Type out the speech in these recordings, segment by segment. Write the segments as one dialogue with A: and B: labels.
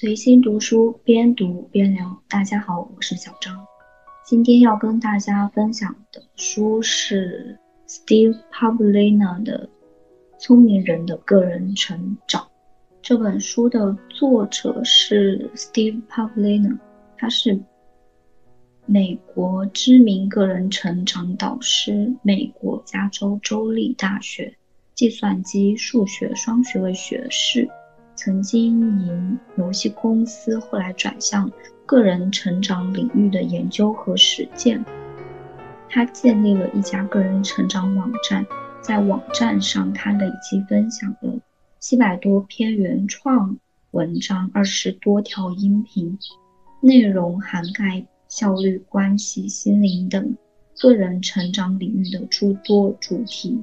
A: 随心读书，边读边聊。大家好，我是小张。今天要跟大家分享的书是 Steve Pavlina 的《聪明人的个人成长》。这本书的作者是 Steve Pavlina，他是美国知名个人成长导师，美国加州州立大学计算机数学双学位学士。曾经营游戏公司，后来转向个人成长领域的研究和实践。他建立了一家个人成长网站，在网站上，他累计分享了七百多篇原创文章，二十多条音频，内容涵盖效率、关系、心灵等个人成长领域的诸多主题。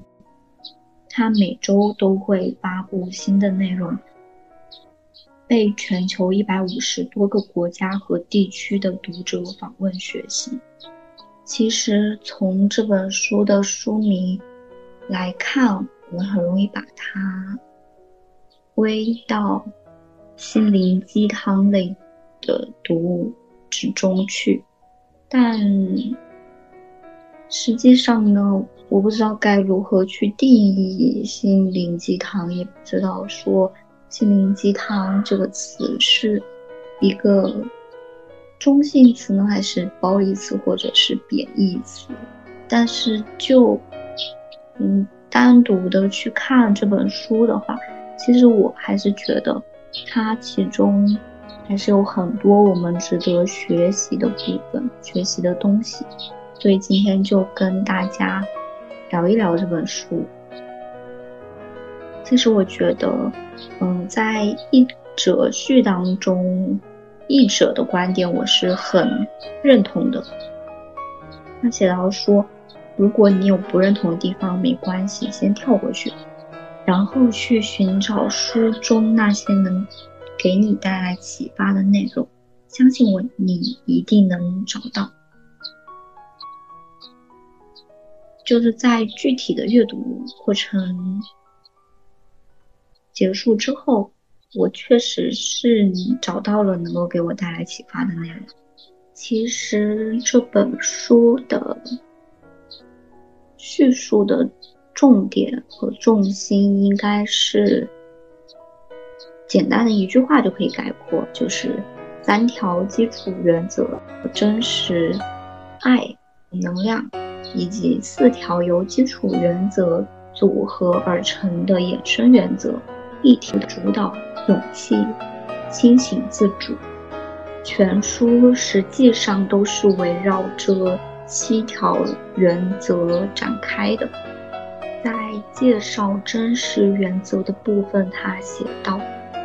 A: 他每周都会发布新的内容。被全球一百五十多个国家和地区的读者访问学习。其实从这本书的书名来看，我们很容易把它归到心灵鸡汤类的读物之中去。但实际上呢，我不知道该如何去定义心灵鸡汤，也不知道说。心灵鸡汤这个词是一个中性词呢，还是褒义词，或者是贬义词？但是就嗯单独的去看这本书的话，其实我还是觉得它其中还是有很多我们值得学习的部分、学习的东西。所以今天就跟大家聊一聊这本书。其实我觉得。嗯，在译者序当中，译者的观点我是很认同的。他写到说，如果你有不认同的地方，没关系，先跳过去，然后去寻找书中那些能给你带来启发的内容。相信我，你一定能找到。就是在具体的阅读过程。结束之后，我确实是找到了能够给我带来启发的内容。其实这本书的叙述的重点和重心应该是简单的一句话就可以概括，就是三条基础原则：真实、爱、能量，以及四条由基础原则组合而成的衍生原则。议题主导、勇气、清醒自主，全书实际上都是围绕这七条原则展开的。在介绍真实原则的部分，他写道：“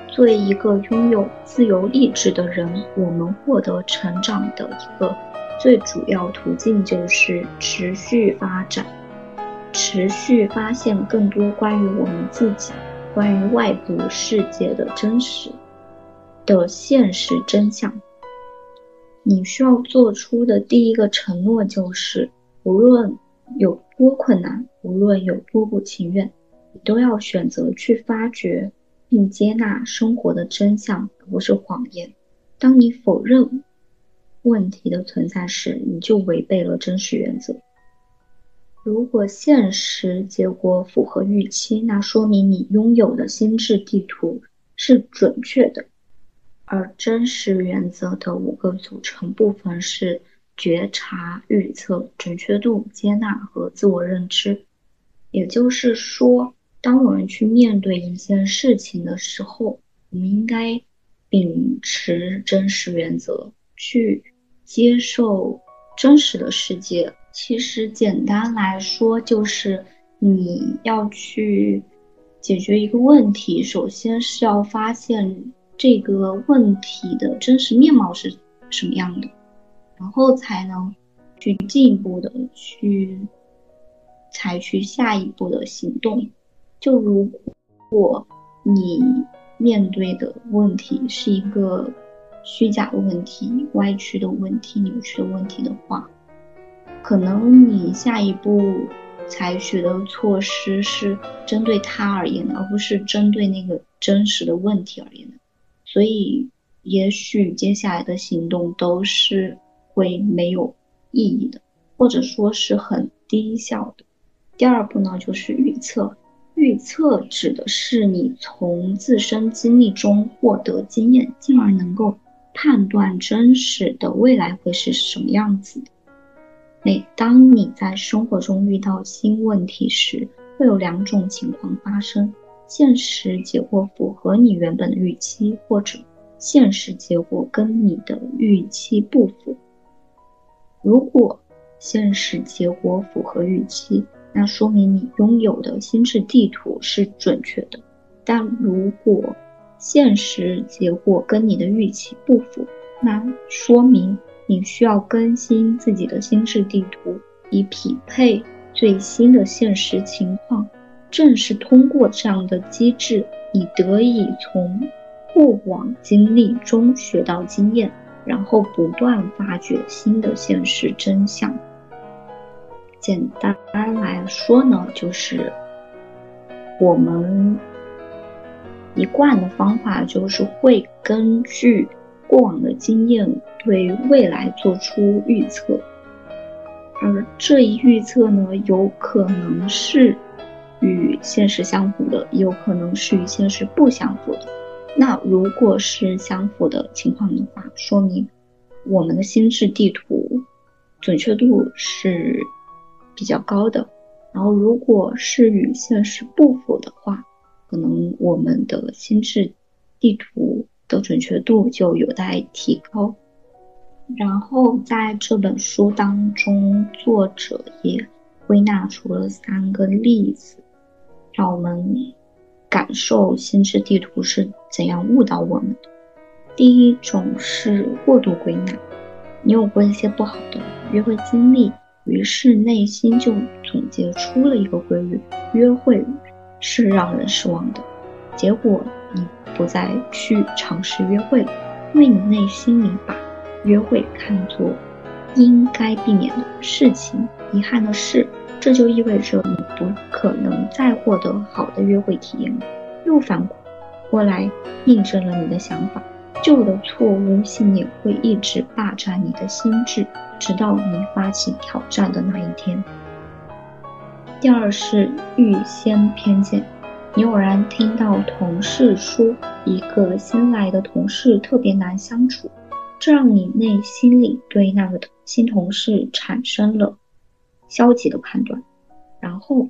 A: 作为一个拥有自由意志的人，我们获得成长的一个最主要途径就是持续发展，持续发现更多关于我们自己。”关于外部世界的真实的现实真相，你需要做出的第一个承诺就是：无论有多困难，无论有多不情愿，你都要选择去发掘并接纳生活的真相，而不是谎言。当你否认问题的存在时，你就违背了真实原则。如果现实结果符合预期，那说明你拥有的心智地图是准确的。而真实原则的五个组成部分是觉察、预测、准确度、接纳和自我认知。也就是说，当我们去面对一件事情的时候，我们应该秉持真实原则，去接受真实的世界。其实简单来说，就是你要去解决一个问题，首先是要发现这个问题的真实面貌是什么样的，然后才能去进一步的去采取下一步的行动。就如果你面对的问题是一个虚假的问题、歪曲的问题、扭曲的问题的话，可能你下一步采取的措施是针对他而言的，而不是针对那个真实的问题而言的。所以，也许接下来的行动都是会没有意义的，或者说是很低效的。第二步呢，就是预测。预测指的是你从自身经历中获得经验，进而能够判断真实的未来会是什么样子。每当你在生活中遇到新问题时，会有两种情况发生：现实结果符合你原本的预期，或者现实结果跟你的预期不符。如果现实结果符合预期，那说明你拥有的心智地图是准确的，但如果现实结果跟你的预期不符，那说明你需要更新自己的心智地图，以匹配最新的现实情况。正是通过这样的机制，你得以从过往经历中学到经验，然后不断发掘新的现实真相。简单来说呢，就是我们一贯的方法就是会根据过往的经验对未来做出预测，而这一预测呢，有可能是与现实相符的，也有可能是与现实不相符的。那如果是相符的情况的话，说明我们的心智地图准确度是。比较高的，然后如果是与现实不符的话，可能我们的心智地图的准确度就有待提高。然后在这本书当中，作者也归纳出了三个例子，让我们感受心智地图是怎样误导我们的。第一种是过度归纳，你有过一些不好的约会经历。于是内心就总结出了一个规律：约会是让人失望的。结果不再去尝试约会了，因为你内心里把约会看作应该避免的事情。遗憾的是，这就意味着你不可能再获得好的约会体验了。又反过来印证了你的想法：旧的错误信念会一直霸占你的心智。直到你发起挑战的那一天。第二是预先偏见，你偶然听到同事说一个新来的同事特别难相处，这让你内心里对那个新同事产生了消极的判断。然后，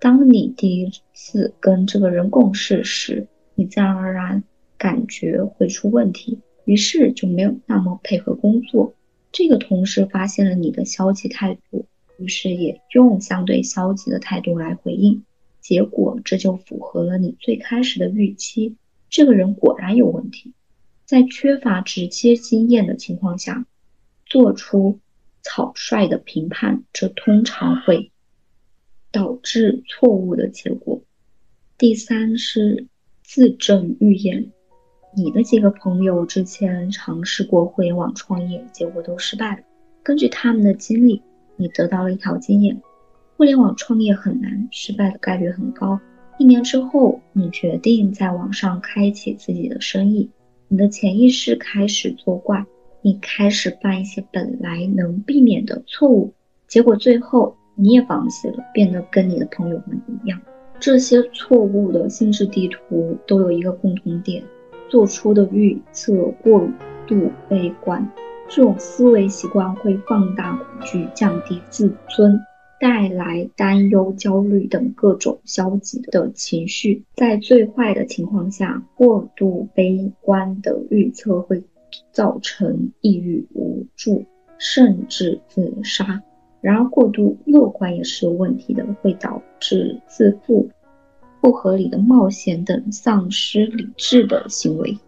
A: 当你第一次跟这个人共事时，你自然而然感觉会出问题，于是就没有那么配合工作。这个同事发现了你的消极态度，于是也用相对消极的态度来回应，结果这就符合了你最开始的预期。这个人果然有问题，在缺乏直接经验的情况下，做出草率的评判，这通常会导致错误的结果。第三是自证预言。你的几个朋友之前尝试过互联网创业，结果都失败了。根据他们的经历，你得到了一条经验：互联网创业很难，失败的概率很高。一年之后，你决定在网上开启自己的生意，你的潜意识开始作怪，你开始犯一些本来能避免的错误，结果最后你也放弃了，变得跟你的朋友们一样。这些错误的心智地图都有一个共同点。做出的预测过度悲观，这种思维习惯会放大恐惧、降低自尊，带来担忧、焦虑等各种消极的情绪。在最坏的情况下，过度悲观的预测会造成抑郁、无助，甚至自杀。然而，过度乐观也是有问题的，会导致自负。不合理的冒险等丧失理智的行为，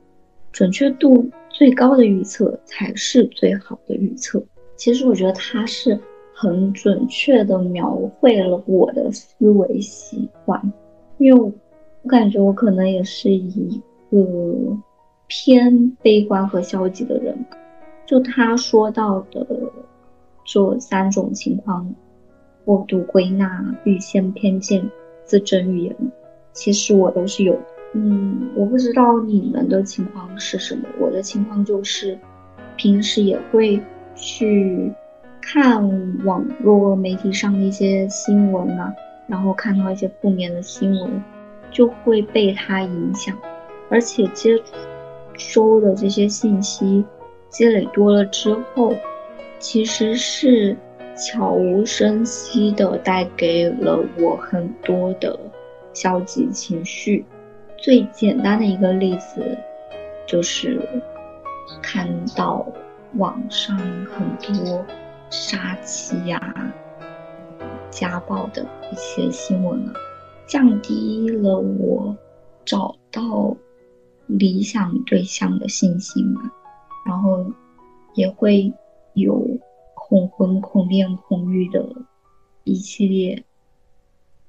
A: 准确度最高的预测才是最好的预测。其实我觉得它是很准确的描绘了我的思维习惯，因为我感觉我可能也是一个偏悲观和消极的人。就他说到的这三种情况：过度归纳、预先偏见、自证预言。其实我都是有，嗯，我不知道你们的情况是什么，我的情况就是平时也会去看网络媒体上的一些新闻啊，然后看到一些负面的新闻，就会被它影响，而且接收的这些信息积累多了之后，其实是悄无声息的带给了我很多的消极情绪。最简单的一个例子，就是看到网上很多杀妻呀、家暴的一些新闻啊，降低了我找到理想对象的信心嘛，然后也会有恐婚、恐恋、恐育的一系列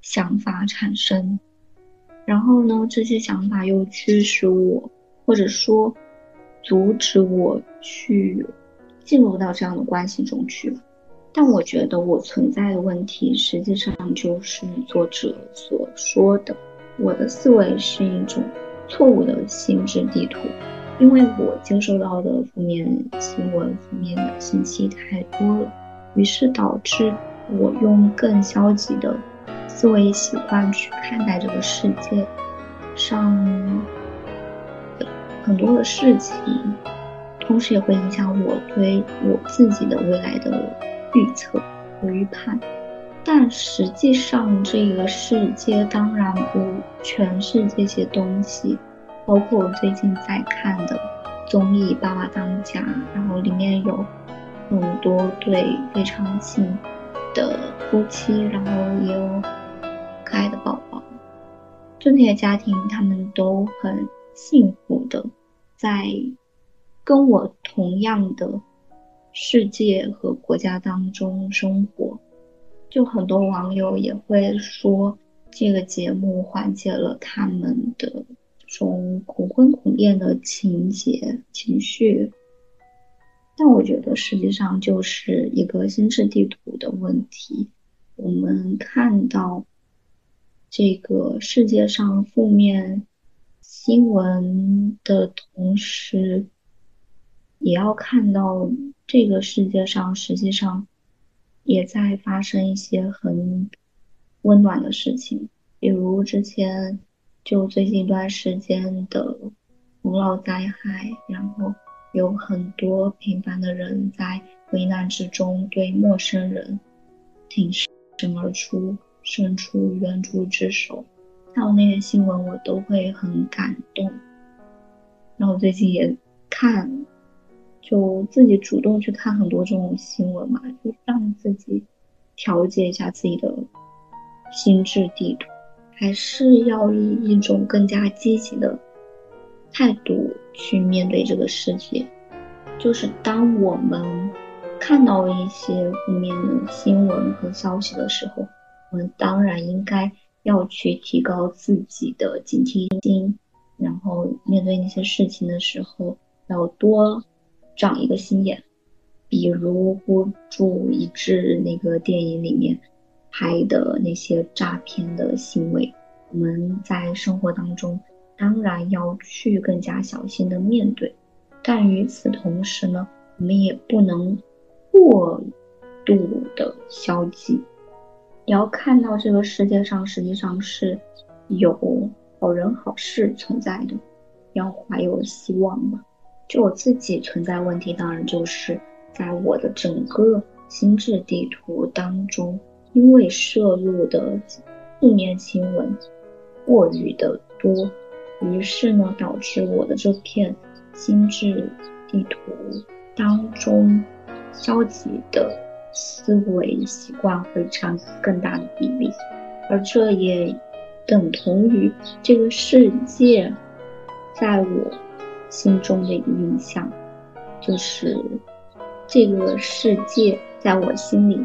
A: 想法产生。然后呢，这些想法又驱使我，或者说阻止我去进入到这样的关系中去。但我觉得我存在的问题，实际上就是作者所说的，我的思维是一种错误的心智地图，因为我接收到的负面新闻、负面的信息太多了，于是导致我用更消极的。思维习惯去看待这个世界上很多的事情，同时也会影响我对我自己的未来的预测和预判。但实际上，这个世界当然不全是这些东西，包括我最近在看的综艺《爸爸当家》，然后里面有很多对非常近的夫妻，然后也有。可爱的宝宝，就那些家庭他们都很幸福的，在跟我同样的世界和国家当中生活。就很多网友也会说，这个节目缓解了他们的这种恐婚恐恋的情节情绪。但我觉得实际上就是一个心智地图的问题。我们看到。这个世界上负面新闻的同时，也要看到这个世界上实际上也在发生一些很温暖的事情，比如之前就最近一段时间的洪涝灾害，然后有很多平凡的人在危难之中对陌生人挺身而出。伸出援助之手，看到那些新闻我都会很感动。然后最近也看，就自己主动去看很多这种新闻嘛，就让自己调节一下自己的心智地图，还是要以一种更加积极的态度去面对这个世界。就是当我们看到一些负面的新闻和消息的时候。我们当然应该要去提高自己的警惕心，然后面对那些事情的时候，要多长一个心眼。比如孤注一掷那个电影里面拍的那些诈骗的行为，我们在生活当中当然要去更加小心的面对，但与此同时呢，我们也不能过度的消极。你要看到这个世界上实际上是有好人好事存在的，要怀有希望嘛。就我自己存在问题，当然就是在我的整个心智地图当中，因为摄入的负面新闻过于的多，于是呢，导致我的这片心智地图当中消极的。思维习惯会占更大的比例，而这也等同于这个世界在我心中的一个印象，就是这个世界在我心里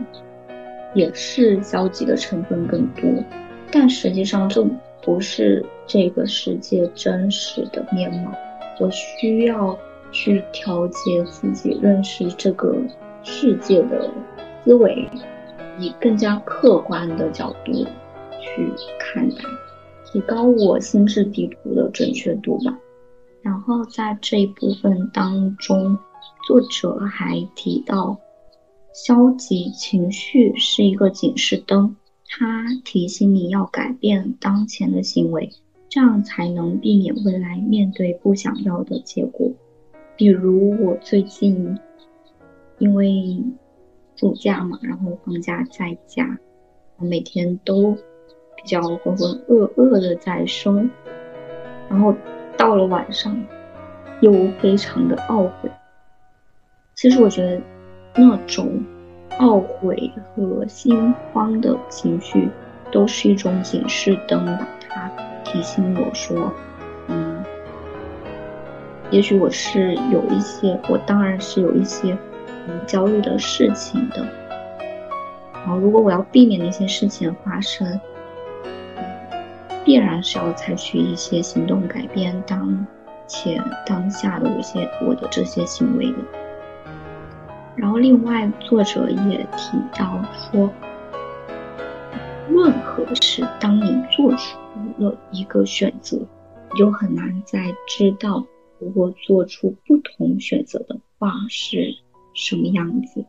A: 也是消极的成分更多，但实际上这不是这个世界真实的面貌，我需要去调节自己认识这个世界的。思维以更加客观的角度去看待，提高我心智地图的准确度吧。然后在这一部分当中，作者还提到，消极情绪是一个警示灯，它提醒你要改变当前的行为，这样才能避免未来面对不想要的结果。比如我最近因为暑假嘛，然后放假在家，我每天都比较浑浑噩噩的在生，然后。到了晚上，又非常的懊悔。其实我觉得，那种懊悔和心慌的情绪，都是一种警示灯吧。它提醒我说，嗯，也许我是有一些，我当然是有一些嗯焦虑的事情的。然后，如果我要避免那些事情发生。必然是要采取一些行动改变当前当下的一些我的这些行为的。然后，另外作者也提到说，任何事，当你做出了一个选择，你就很难再知道如果做出不同选择的话是什么样子。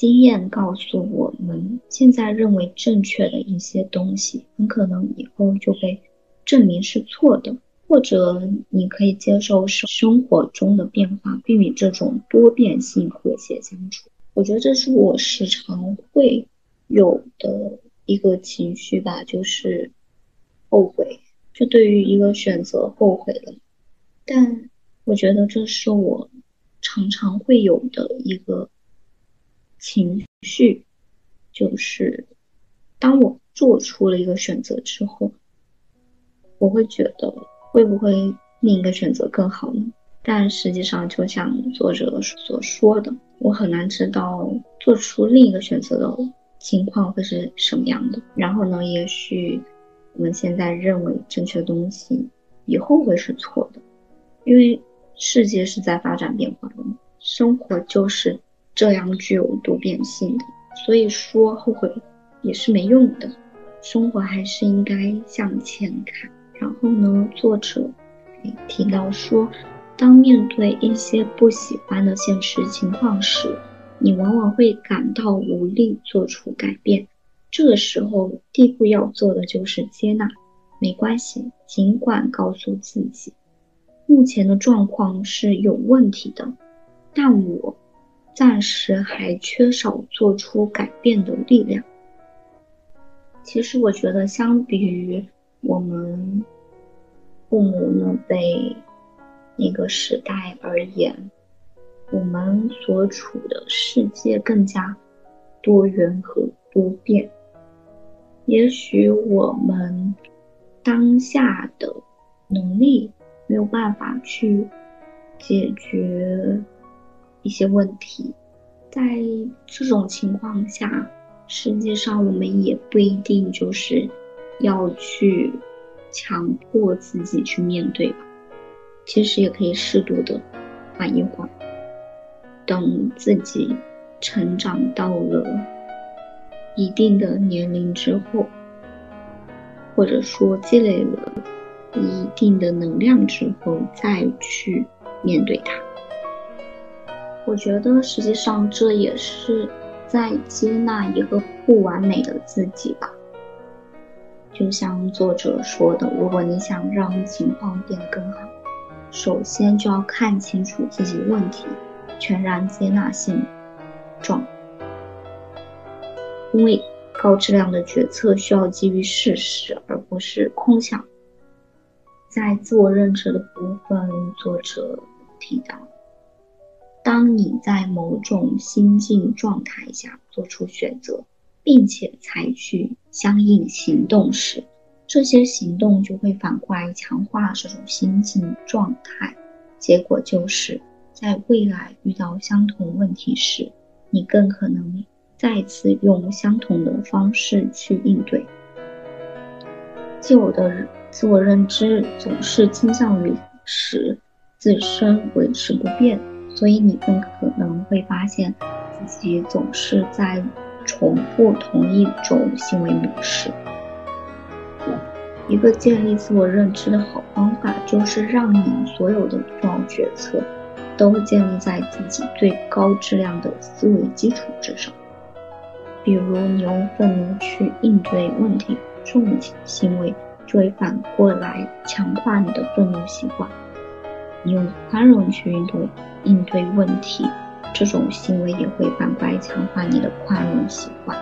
A: 经验告诉我们，现在认为正确的一些东西，很可能以后就被证明是错的。或者，你可以接受生生活中的变化，避免这种多变性和谐相处。我觉得这是我时常会有的一个情绪吧，就是后悔。就对于一个选择后悔了，但我觉得这是我常常会有的一个。情绪就是，当我做出了一个选择之后，我会觉得会不会另一个选择更好呢？但实际上，就像作者所说的，我很难知道做出另一个选择的情况会是什么样的。然后呢，也许我们现在认为正确的东西，以后会是错的，因为世界是在发展变化的嘛，生活就是。这样具有多变性的，所以说后悔也是没用的，生活还是应该向前看。然后呢，作者提到说，当面对一些不喜欢的现实情况时，你往往会感到无力做出改变。这个时候，第一步要做的就是接纳，没关系，尽管告诉自己，目前的状况是有问题的，但我。暂时还缺少做出改变的力量。其实，我觉得相比于我们父母那辈那个时代而言，我们所处的世界更加多元和多变。也许我们当下的能力没有办法去解决。一些问题，在这种情况下，实际上我们也不一定就是要去强迫自己去面对吧。其实也可以适度的缓一缓，等自己成长到了一定的年龄之后，或者说积累了一定的能量之后，再去面对它。我觉得实际上这也是在接纳一个不完美的自己吧。就像作者说的，如果你想让情况变得更好，首先就要看清楚自己问题，全然接纳现状。因为高质量的决策需要基于事实，而不是空想。在自我认知的部分，作者提到。当你在某种心境状态下做出选择，并且采取相应行动时，这些行动就会反过来强化这种心境状态。结果就是在未来遇到相同问题时，你更可能再次用相同的方式去应对。旧的自我认知总是倾向于使自身维持不变。所以你更可能会发现自己总是在重复同一种行为模式。一个建立自我认知的好方法，就是让你所有的重要决策都建立在自己最高质量的思维基础之上。比如，你用愤怒去应对问题，这种行为就会反过来强化你的愤怒习惯；你用宽容去应对应对问题，这种行为也会反过来强化你的宽容习惯。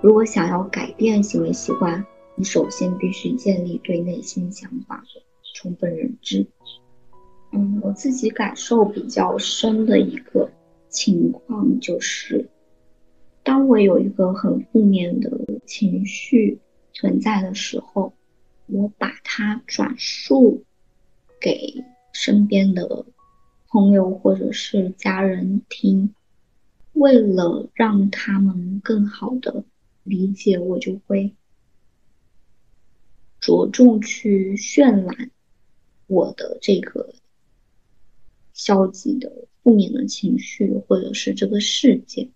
A: 如果想要改变行为习惯，你首先必须建立对内心想法的充分认知。嗯，我自己感受比较深的一个情况就是，当我有一个很负面的情绪存在的时候，我把它转述给身边的朋友或者是家人听，为了让他们更好的理解，我就会。着重去渲染我的这个消极的、负面的情绪，或者是这个事件。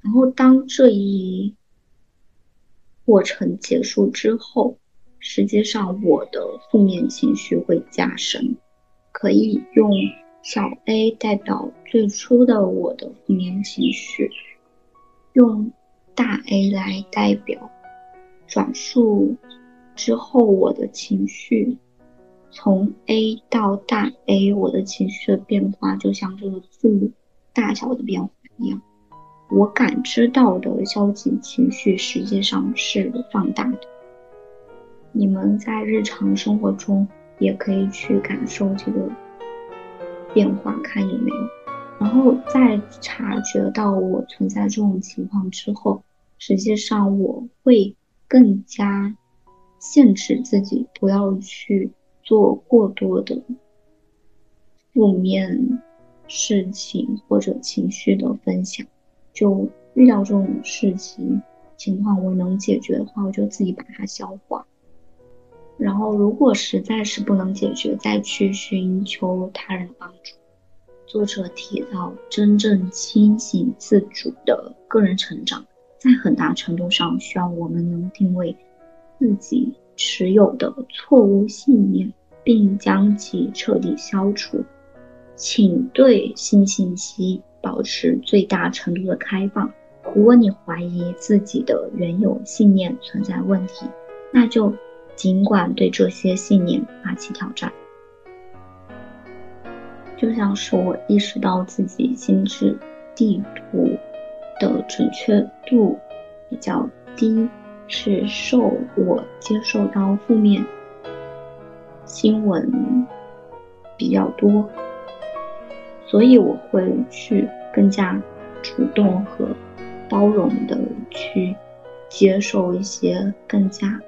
A: 然后，当这一过程结束之后，实际上我的负面情绪会加深。可以用小 a 代表最初的我的负面情绪，用大 A 来代表转述。之后，我的情绪从 A 到大 A，我的情绪的变化就像这个字大小的变化一样。我感知到的消极情绪实际上是放大的。你们在日常生活中也可以去感受这个变化，看有没有。然后在察觉到我存在这种情况之后，实际上我会更加。限制自己不要去做过多的负面事情或者情绪的分享。就遇到这种事情情况，我能解决的话，我就自己把它消化。然后，如果实在是不能解决，再去寻求他人帮助。作者提到，真正清醒自主的个人成长，在很大程度上需要我们能定位。自己持有的错误信念，并将其彻底消除。请对新信息保持最大程度的开放。如果你怀疑自己的原有信念存在问题，那就尽管对这些信念发起挑战。就像是我意识到自己心智地图的准确度比较低。是受我接受到负面新闻比较多，所以我会去更加主动和包容的去接受一些更加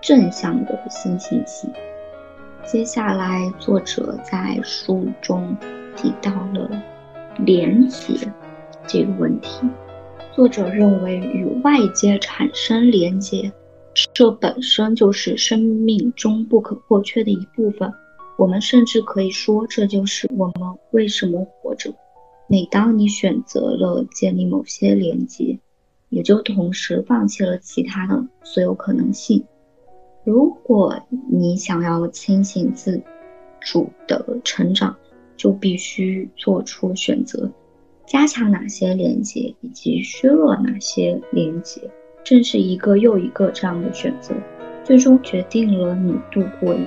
A: 正向的新信息。接下来，作者在书中提到了连结这个问题。作者认为，与外界产生连接，这本身就是生命中不可或缺的一部分。我们甚至可以说，这就是我们为什么活着。每当你选择了建立某些连接，也就同时放弃了其他的所有可能性。如果你想要清醒自主的成长，就必须做出选择。加强哪些连接，以及削弱哪些连接，正是一个又一个这样的选择，最终决定了你度过一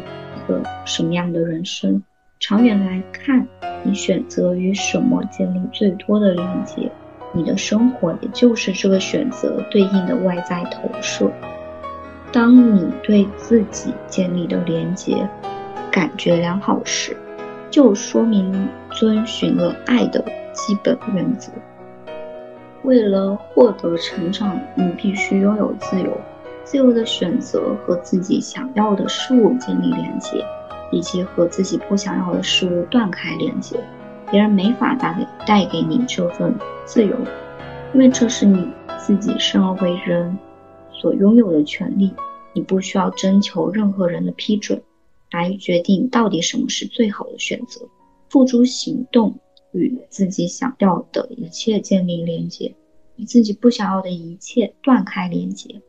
A: 个什么样的人生。长远来看，你选择与什么建立最多的连接，你的生活也就是这个选择对应的外在投射。当你对自己建立的连接感觉良好时，就说明遵循了爱的。基本原则。为了获得成长，你必须拥有自由，自由的选择和自己想要的事物建立连接，以及和自己不想要的事物断开连接。别人没法带给带给你这份自由，因为这是你自己生而为人所拥有的权利。你不需要征求任何人的批准来决定到底什么是最好的选择，付诸行动。与自己想要的一切建立连接，与自己不想要的一切断开连接。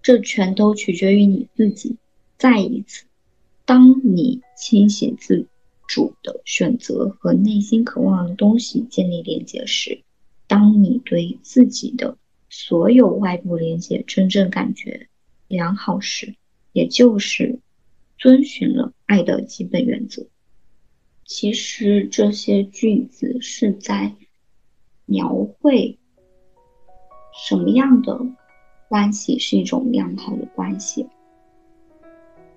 A: 这全都取决于你自己。再一次，当你清醒自主的选择和内心渴望的东西建立连接时，当你对自己的所有外部连接真正感觉良好时，也就是遵循了爱的基本原则。其实这些句子是在描绘什么样的关系是一种良好的关系。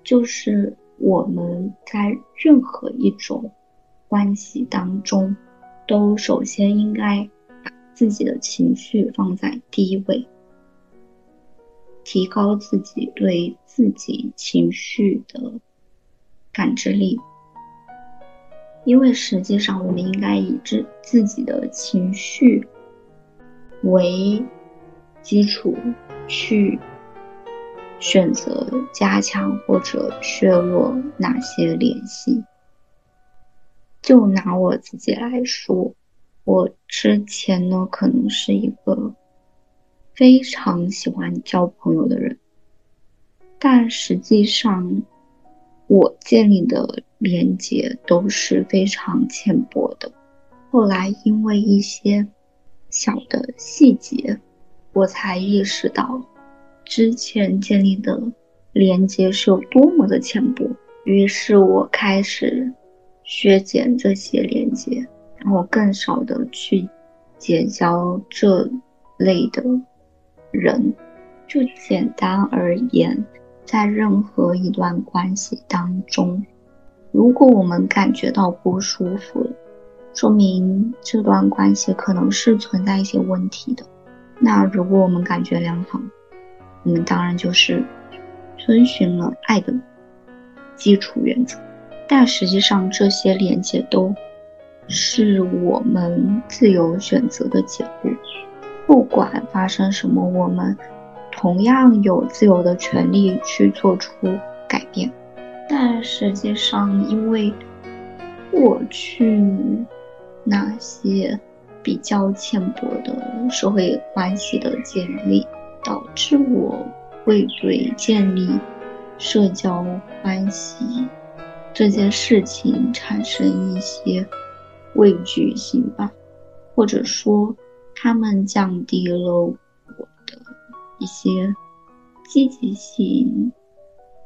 A: 就是我们在任何一种关系当中，都首先应该自己的情绪放在第一位，提高自己对自己情绪的感知力。因为实际上，我们应该以自自己的情绪为基础去。选择加强或者削弱哪些联系？就拿我自己来说，我之前呢可能是一个非常喜欢交朋友的人，但实际上我建立的连接都是非常浅薄的。后来因为一些小的细节，我才意识到。之前建立的连接是有多么的浅薄，于是我开始削减这些连接，然后更少的去结交这类的人。就简单而言，在任何一段关系当中，如果我们感觉到不舒服了，说明这段关系可能是存在一些问题的。那如果我们感觉良好，我们当然就是遵循了爱的基础原则，但实际上这些连接都是我们自由选择的结果。不管发生什么，我们同样有自由的权利去做出改变。但实际上，因为过去那些比较浅薄的社会关系的建立。导致我会对建立社交关系这件事情产生一些畏惧心吧，或者说他们降低了我的一些积极性。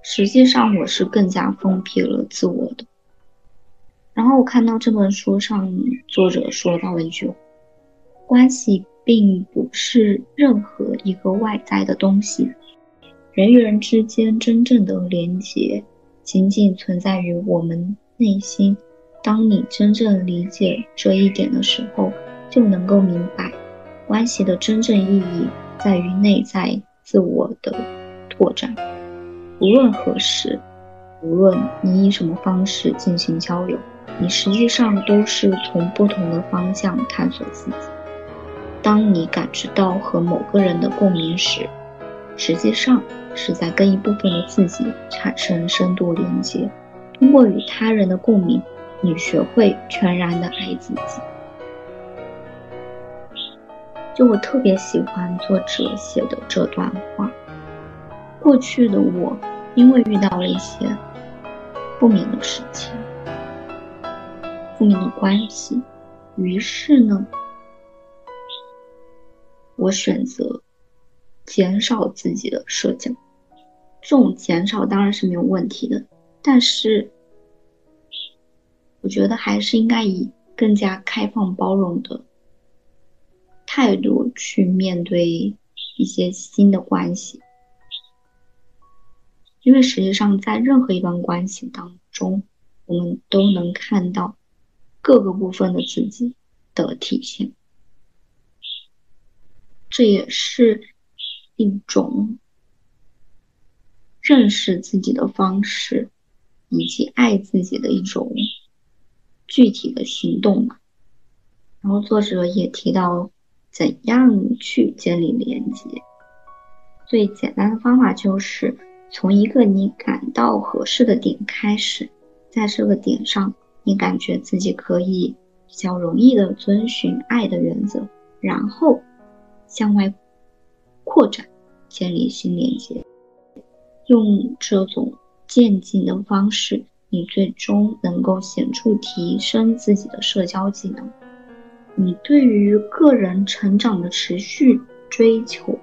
A: 实际上，我是更加封闭了自我的。然后我看到这本书上作者说到了一句关系。并不是任何一个外在的东西，人与人之间真正的连接，仅仅存在于我们内心。当你真正理解这一点的时候，就能够明白，关系的真正意义在于内在自我的拓展。无论何时，无论你以什么方式进行交流，你实际上都是从不同的方向探索自己。当你感知到和某个人的共鸣时，实际上是在跟一部分的自己产生深度连接。通过与他人的共鸣，你学会全然的爱自己。就我特别喜欢作者写的这段话：过去的我，因为遇到了一些不明的事情、不明的关系，于是呢。我选择减少自己的社交，这种减少当然是没有问题的，但是我觉得还是应该以更加开放包容的态度去面对一些新的关系，因为实际上在任何一段关系当中，我们都能看到各个部分的自己的体现。这也是一种认识自己的方式，以及爱自己的一种具体的行动嘛。然后作者也提到，怎样去建立连接。最简单的方法就是从一个你感到合适的点开始，在这个点上，你感觉自己可以比较容易的遵循爱的原则，然后。向外扩展，建立新连接。用这种渐进的方式，你最终能够显著提升自己的社交技能。你对于个人成长的持续追求，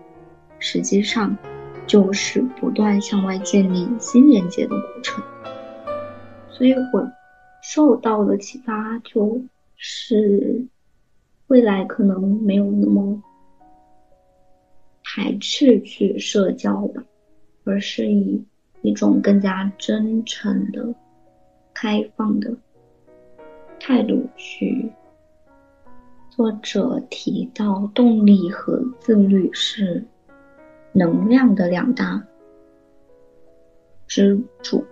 A: 实际上就是不断向外建立新连接的过程。所以我受到的启发就是，未来可能没有那么排斥去社交吧。而是以一种更加真诚的、开放的态度去。作者提到，动力和自律是能量的两大支柱。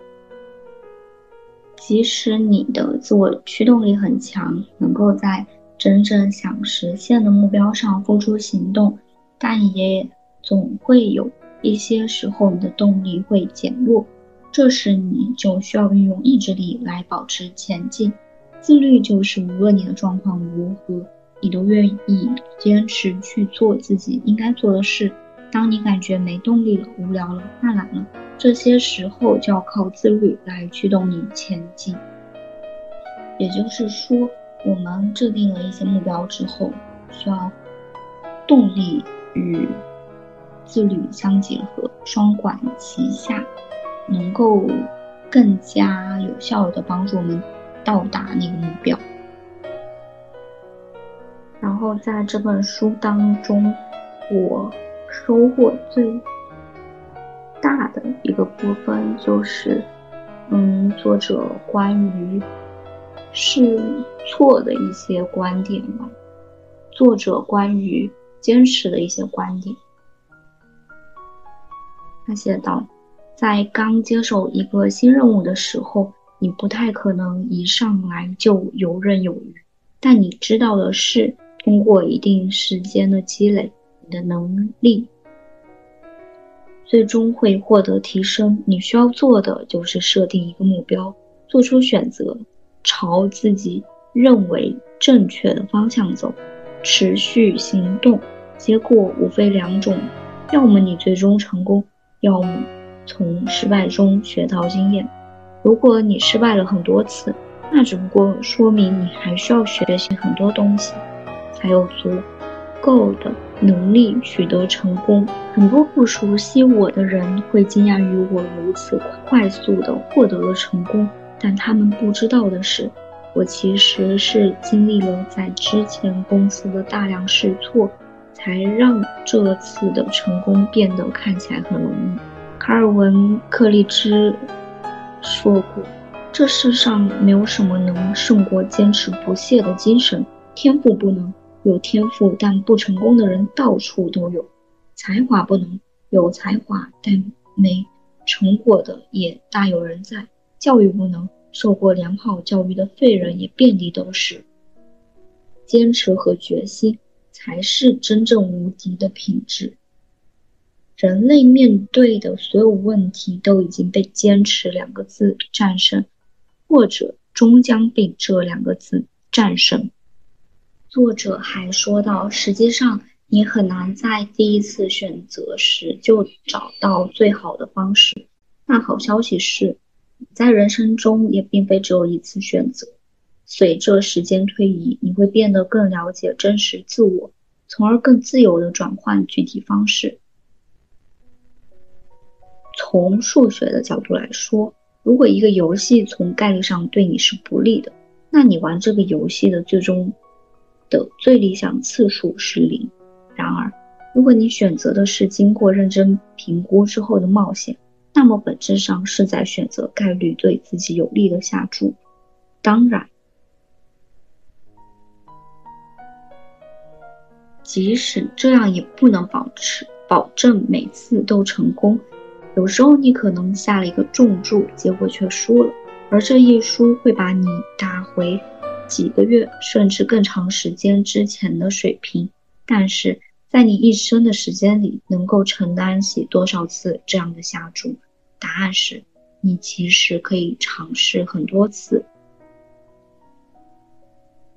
A: 即使你的自我驱动力很强，能够在真正想实现的目标上付出行动，但也总会有。一些时候，你的动力会减弱，这时你就需要运用意志力来保持前进。自律就是无论你的状况如何，你都愿意坚持去做自己应该做的事。当你感觉没动力了、无聊了、犯懒了，这些时候就要靠自律来驱动你前进。也就是说，我们制定了一些目标之后，需要动力与。自律相结合，双管齐下，能够更加有效的帮助我们到达那个目标。然后在这本书当中，我收获最大的一个部分就是，嗯，作者关于试错的一些观点吧，作者关于坚持的一些观点。他写道，在刚接手一个新任务的时候，你不太可能一上来就游刃有余。但你知道的是，通过一定时间的积累，你的能力最终会获得提升。你需要做的就是设定一个目标，做出选择，朝自己认为正确的方向走，持续行动。结果无非两种：要么你最终成功。要么从失败中学到经验。如果你失败了很多次，那只不过说明你还需要学习很多东西，才有足够的能力取得成功。很多不熟悉我的人会惊讶于我如此快速地获得了成功，但他们不知道的是，我其实是经历了在之前公司的大量试错。才让这次的成功变得看起来很容易。卡尔文·克利兹说过：“这世上没有什么能胜过坚持不懈的精神。天赋不能有天赋但不成功的人到处都有；才华不能有才华但没成果的也大有人在；教育不能受过良好教育的废人也遍地都是。坚持和决心。”才是真正无敌的品质。人类面对的所有问题都已经被“坚持”两个字战胜，或者终将被这两个字战胜。作者还说到，实际上你很难在第一次选择时就找到最好的方式。但好消息是，在人生中也并非只有一次选择。随着时间推移，你会变得更了解真实自我，从而更自由地转换具体方式。从数学的角度来说，如果一个游戏从概率上对你是不利的，那你玩这个游戏的最终的最理想次数是零。然而，如果你选择的是经过认真评估之后的冒险，那么本质上是在选择概率对自己有利的下注。当然。即使这样，也不能保持保证每次都成功。有时候你可能下了一个重注，结果却输了，而这一输会把你打回几个月甚至更长时间之前的水平。但是在你一生的时间里，能够承担起多少次这样的下注？答案是，你其实可以尝试很多次，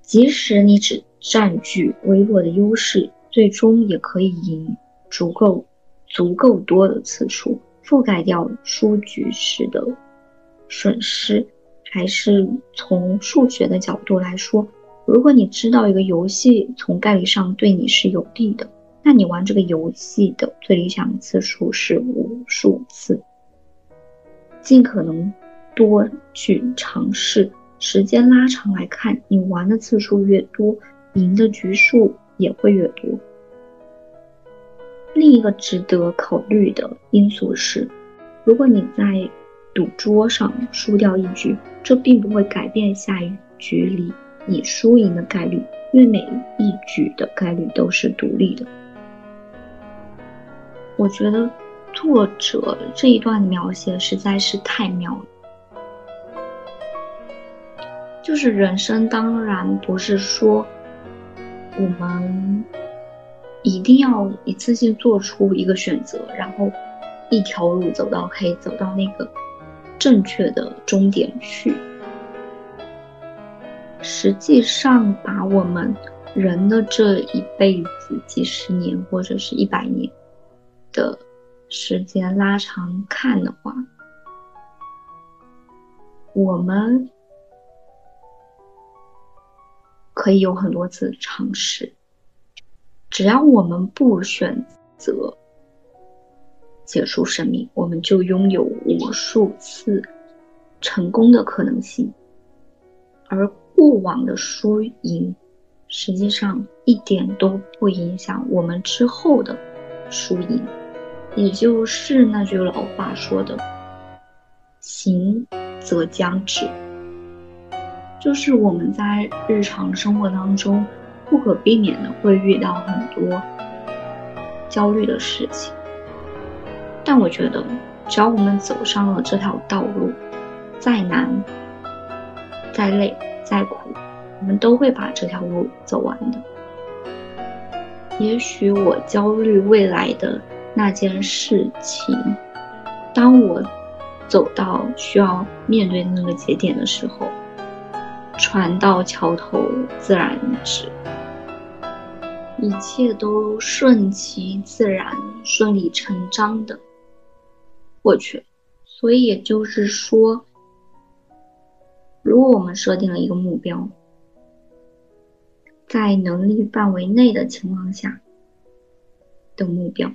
A: 即使你只。占据微弱的优势，最终也可以赢足够足够多的次数。覆盖掉输局时的损失，还是从数学的角度来说，如果你知道一个游戏从概率上对你是有利的，那你玩这个游戏的最理想次数是无数次，尽可能多去尝试。时间拉长来看，你玩的次数越多，赢的局数也会越多。另一个值得考虑的因素是，如果你在赌桌上输掉一局，这并不会改变下一局里你输赢的概率，因为每一局的概率都是独立的。我觉得作者这一段描写实在是太妙了。就是人生当然不是说我们。一定要一次性做出一个选择，然后一条路走到黑走到那个正确的终点去。实际上，把我们人的这一辈子、几十年或者是一百年的时间拉长看的话，我们可以有很多次尝试。只要我们不选择结束生命，我们就拥有无数次成功的可能性。而过往的输赢，实际上一点都不影响我们之后的输赢。也就是那句老话说的：“行则将止。”就是我们在日常生活当中。不可避免的会遇到很多焦虑的事情，但我觉得，只要我们走上了这条道路，再难、再累、再苦，我们都会把这条路走完的。也许我焦虑未来的那件事情，当我走到需要面对那个节点的时候，船到桥头自然直。一切都顺其自然、顺理成章的过去，所以也就是说，如果我们设定了一个目标，在能力范围内的情况下的目标，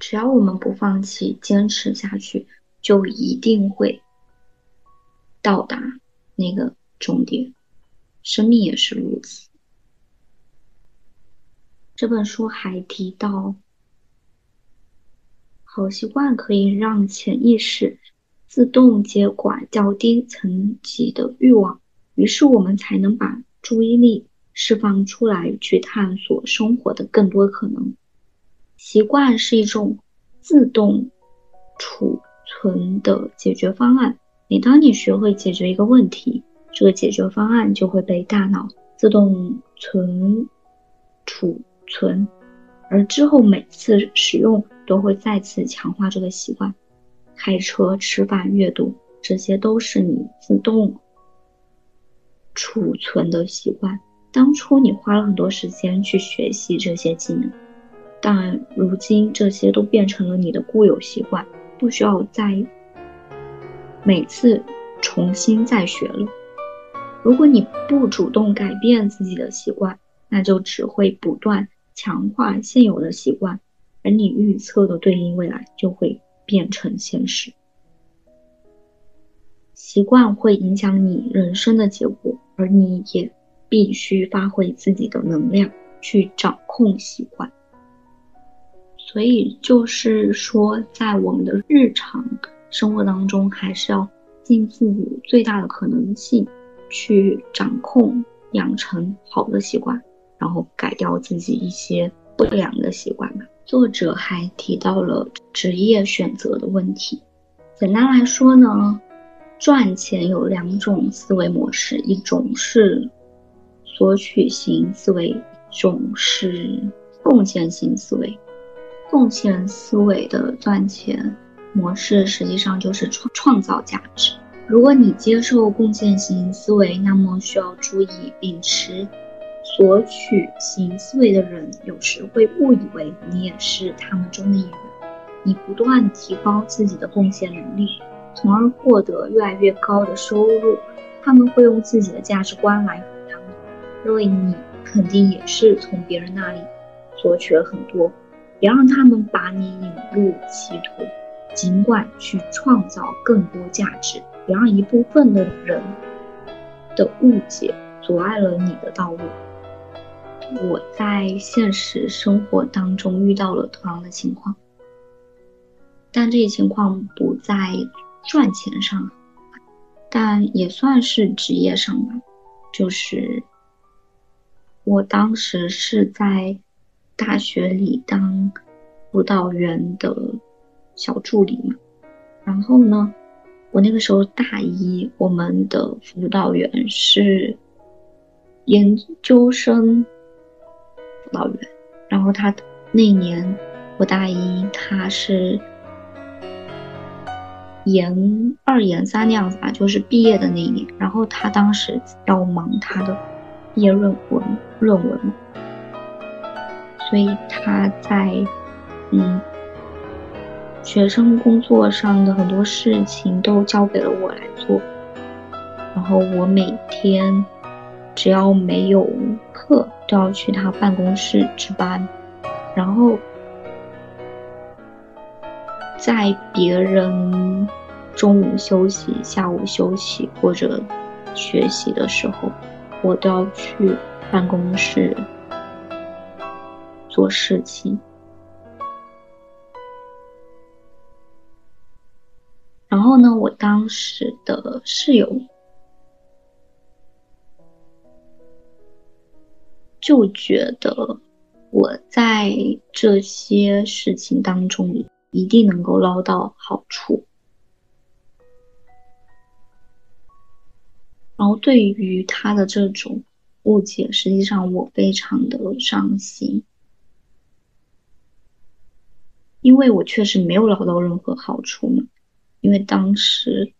A: 只要我们不放弃、坚持下去，就一定会到达那个终点。生命也是如此。这本书还提到，好习惯可以让潜意识自动接管较低层级的欲望，于是我们才能把注意力释放出来，去探索生活的更多可能。习惯是一种自动储存的解决方案。每当你学会解决一个问题，这个解决方案就会被大脑自动存储。存，而之后每次使用都会再次强化这个习惯。开车、吃饭、阅读，这些都是你自动储存的习惯。当初你花了很多时间去学习这些技能，但如今这些都变成了你的固有习惯，不需要再每次重新再学了。如果你不主动改变自己的习惯，那就只会不断。强化现有的习惯，而你预测的对应未来就会变成现实。习惯会影响你人生的结果，而你也必须发挥自己的能量去掌控习惯。所以就是说，在我们的日常生活当中，还是要尽自己最大的可能性去掌控、养成好的习惯。然后改掉自己一些不良的习惯吧。作者还提到了职业选择的问题。简单来说呢，赚钱有两种思维模式，一种是索取型思维，一种是贡献型思维。贡献思维的赚钱模式实际上就是创创造价值。如果你接受贡献型思维，那么需要注意秉持。索取型思维的人有时会误以为你也是他们中的一员，你不断提高自己的贡献能力，从而获得越来越高的收入。他们会用自己的价值观来衡量你，认为你肯定也是从别人那里索取了很多。别让他们把你引入歧途，尽管去创造更多价值。别让一部分的人的误解阻碍了你的道路。我在现实生活当中遇到了同样的情况，但这些情况不在赚钱上，但也算是职业上吧。就是我当时是在大学里当辅导员的小助理嘛，然后呢，我那个时候大一，我们的辅导员是研究生。辅导员，然后他那年我大一，他是研二研三那样子吧，就是毕业的那一年。然后他当时要忙他的毕业论文论文嘛，所以他在嗯学生工作上的很多事情都交给了我来做，然后我每天。只要没有课，都要去他办公室值班。然后，在别人中午休息、下午休息或者学习的时候，我都要去办公室做事情。然后呢，我当时的室友。就觉得我在这些事情当中一定能够捞到好处，然后对于他的这种误解，实际上我非常的伤心，因为我确实没有捞到任何好处嘛，因为当时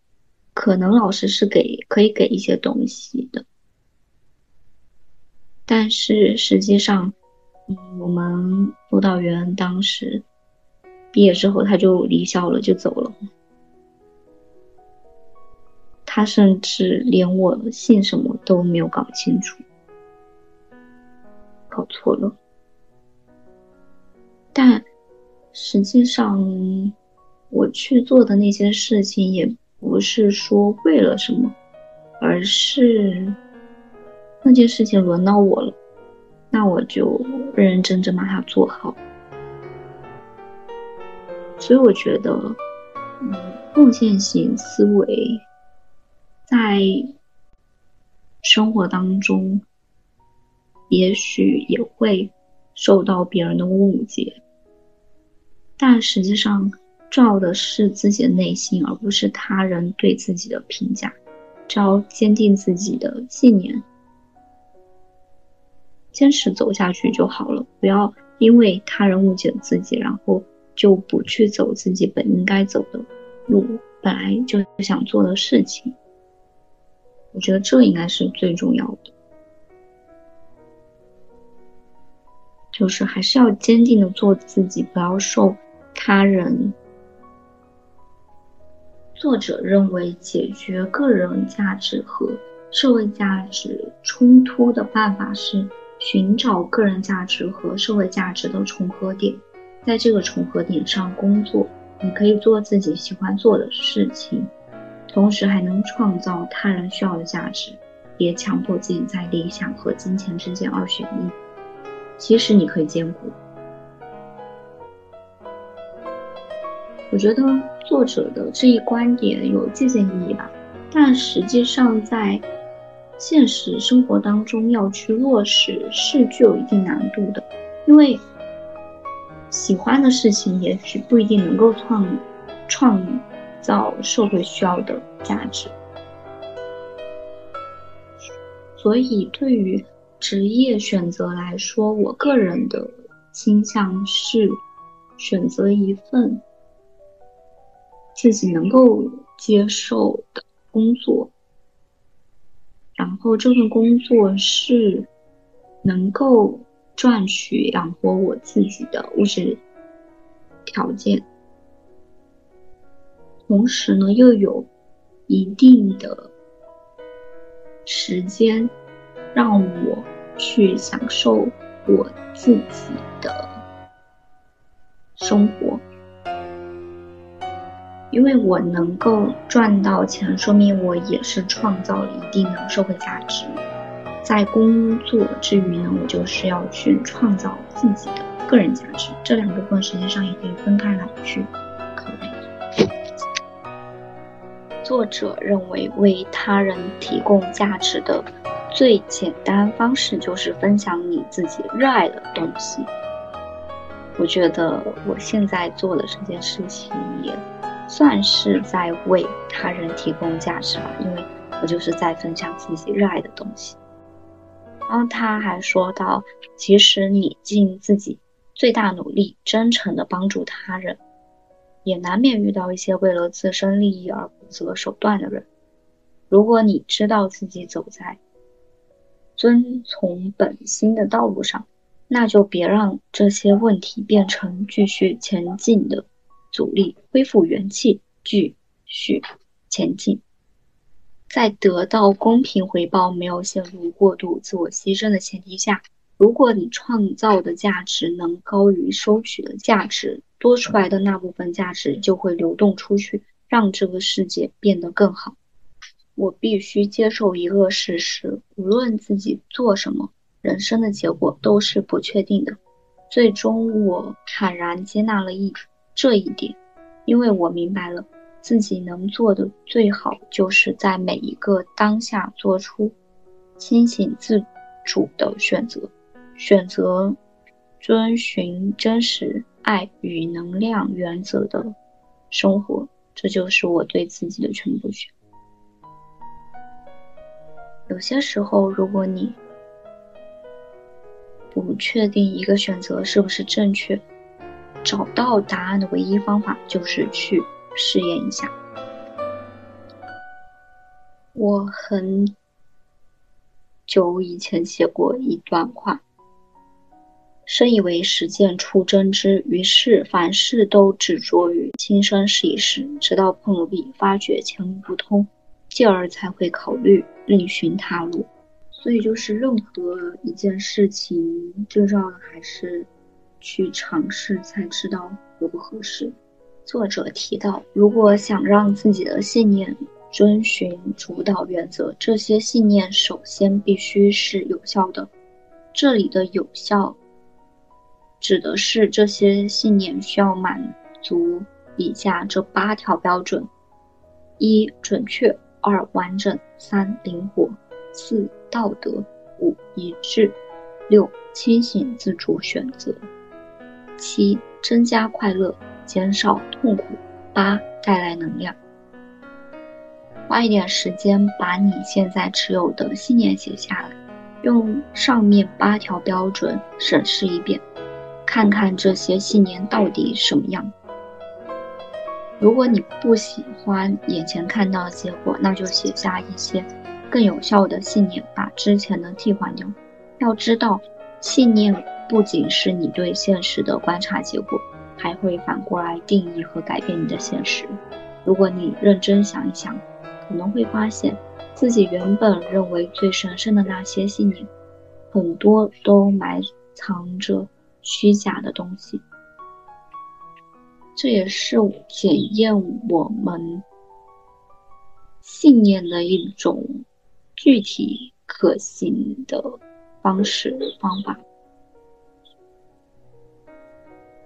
A: 可能老师是给可以给一些东西的。但是实际上，嗯，我们辅导员当时毕业之后他就离校了，就走了。他甚至连我姓什么都没有搞清楚，搞错了。但实际上，我去做的那些事情也不是说为了什么，而是。那件事情轮到我了，那我就认认真真把它做好。所以我觉得，嗯，奉献型思维在生活当中，也许也会受到别人的误解，但实际上照的是自己的内心，而不是他人对自己的评价。只要坚定自己的信念。坚持走下去就好了，不要因为他人误解自己，然后就不去走自己本应该走的路，本来就想做的事情。我觉得这应该是最重要的，就是还是要坚定的做自己，不要受他人。作者认为，解决个人价值和社会价值冲突的办法是。寻找个人价值和社会价值的重合点，在这个重合点上工作，你可以做自己喜欢做的事情，同时还能创造他人需要的价值。别强迫自己在理想和金钱之间二选一，其实你可以兼顾。我觉得作者的这一观点有借鉴意义吧，但实际上在。现实生活当中要去落实是具有一定难度的，因为喜欢的事情也许不一定能够创创造社会需要的价值，所以对于职业选择来说，我个人的倾向是选择一份自己能够接受的工作。然后这份工作是能够赚取养活我自己的物质条件，同时呢，又有一定的时间让我去享受我自己的生活。因为我能够赚到钱，说明我也是创造了一定的社会价值。在工作之余呢，我就是要去创造自己的个人价值。这两部分实际上也可以分开来去考虑。作者认为，为他人提供价值的最简单方式就是分享你自己热爱的东西。我觉得我现在做的这件事情也。算是在为他人提供价值吧，因为我就是在分享自己热爱的东西。然后他还说到，其实你尽自己最大努力，真诚的帮助他人，也难免遇到一些为了自身利益而不择手段的人。如果你知道自己走在遵从本心的道路上，那就别让这些问题变成继续前进的。阻力恢复元气，继续前进。在得到公平回报、没有陷入过度自我牺牲的前提下，如果你创造的价值能高于收取的价值，多出来的那部分价值就会流动出去，让这个世界变得更好。我必须接受一个事实：无论自己做什么，人生的结果都是不确定的。最终，我坦然接纳了一。这一点，因为我明白了，自己能做的最好，就是在每一个当下做出清醒自主的选择，选择遵循真实爱与能量原则的生活。这就是我对自己的全部选。有些时候，如果你不确定一个选择是不是正确，找到答案的唯一方法就是去试验一下。我很久以前写过一段话：深以为实践出真知，于是凡事都执着于亲身试一试，直到碰了壁，发觉前路不通，继而才会考虑另寻他路。所以，就是任何一件事情，最重要的还是。去尝试才知道合不合适。作者提到，如果想让自己的信念遵循主导原则，这些信念首先必须是有效的。这里的有效，指的是这些信念需要满足以下这八条标准：一、准确；二、完整；三、灵活；四、道德；五、一致；六、清醒自主选择。七，增加快乐，减少痛苦。八，带来能量。花一点时间把你现在持有的信念写下来，用上面八条标准审视一遍，看看这些信念到底什么样。如果你不喜欢眼前看到的结果，那就写下一些更有效的信念，把之前的替换掉。要知道，信念。不仅是你对现实的观察结果，还会反过来定义和改变你的现实。如果你认真想一想，可能会发现自己原本认为最神圣的那些信念，很多都埋藏着虚假的东西。这也是检验我们信念的一种具体可行的方式方法。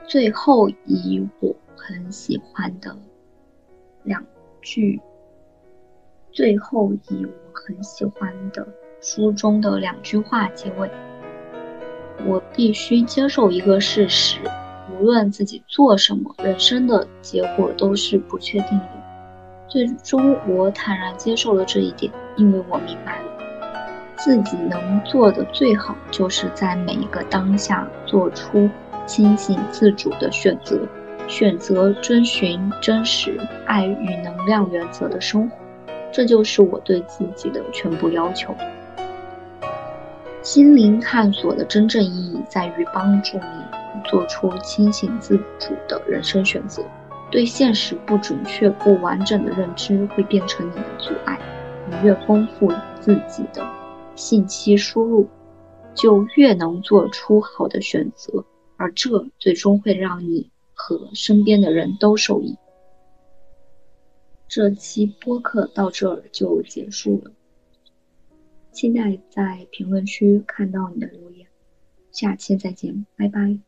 A: 最后以我很喜欢的两句，最后以我很喜欢的书中的两句话结尾。我必须接受一个事实：无论自己做什么，人生的结果都是不确定的。最终，我坦然接受了这一点，因为我明白了，自己能做的最好，就是在每一个当下做出。清醒自主的选择，选择遵循真实爱与能量原则的生活，这就是我对自己的全部要求。心灵探索的真正意义在于帮助你做出清醒自主的人生选择，对现实不准确、不完整的认知会变成你的阻碍。你越丰富自己的信息输入，就越能做出好的选择，而这最终会让你和身边的人都受益。这期播客到这儿就结束了，期待在评论区看到你的留言。下期再见，拜拜。